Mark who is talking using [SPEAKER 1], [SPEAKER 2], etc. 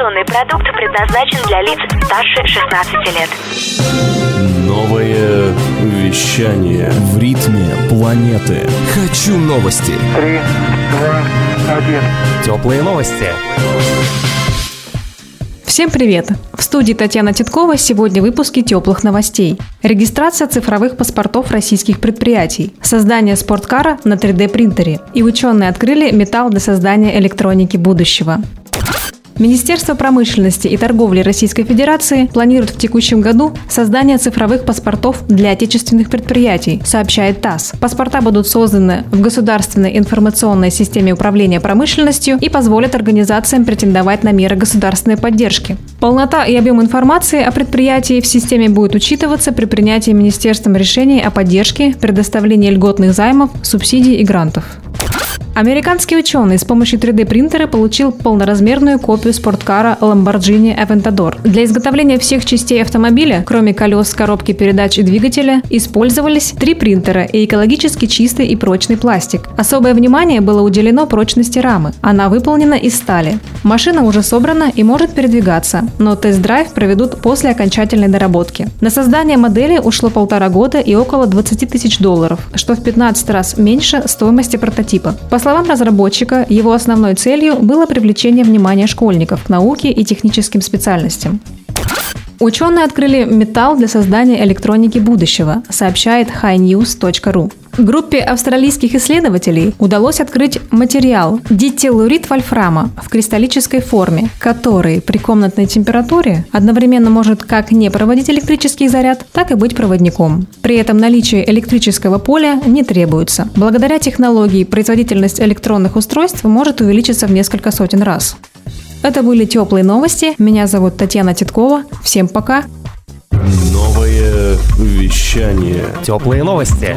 [SPEAKER 1] Информационный продукт предназначен для лиц старше 16 лет.
[SPEAKER 2] Новое вещание в ритме планеты.
[SPEAKER 3] Хочу новости.
[SPEAKER 4] Три, два, один.
[SPEAKER 3] Теплые новости.
[SPEAKER 5] Всем привет! В студии Татьяна Титкова сегодня выпуски теплых новостей. Регистрация цифровых паспортов российских предприятий, создание спорткара на 3D принтере и ученые открыли металл для создания электроники будущего. Министерство промышленности и торговли Российской Федерации планирует в текущем году создание цифровых паспортов для отечественных предприятий, сообщает ТАСС. Паспорта будут созданы в государственной информационной системе управления промышленностью и позволят организациям претендовать на меры государственной поддержки. Полнота и объем информации о предприятии в системе будет учитываться при принятии Министерством решений о поддержке, предоставлении льготных займов, субсидий и грантов. Американский ученый с помощью 3D-принтера получил полноразмерную копию спорткара Lamborghini Aventador. Для изготовления всех частей автомобиля, кроме колес, коробки передач и двигателя, использовались три принтера и экологически чистый и прочный пластик. Особое внимание было уделено прочности рамы. Она выполнена из стали. Машина уже собрана и может передвигаться, но тест-драйв проведут после окончательной доработки. На создание модели ушло полтора года и около 20 тысяч долларов, что в 15 раз меньше стоимости прототипа. По словам разработчика, его основной целью было привлечение внимания школьников к науке и техническим специальностям. Ученые открыли металл для создания электроники будущего, сообщает highnews.ru. Группе австралийских исследователей удалось открыть материал дителлурит вольфрама в кристаллической форме, который при комнатной температуре одновременно может как не проводить электрический заряд, так и быть проводником. При этом наличие электрического поля не требуется. Благодаря технологии производительность электронных устройств может увеличиться в несколько сотен раз. Это были теплые новости. Меня зовут Татьяна Титкова. Всем пока.
[SPEAKER 2] Новое вещание.
[SPEAKER 3] Теплые новости.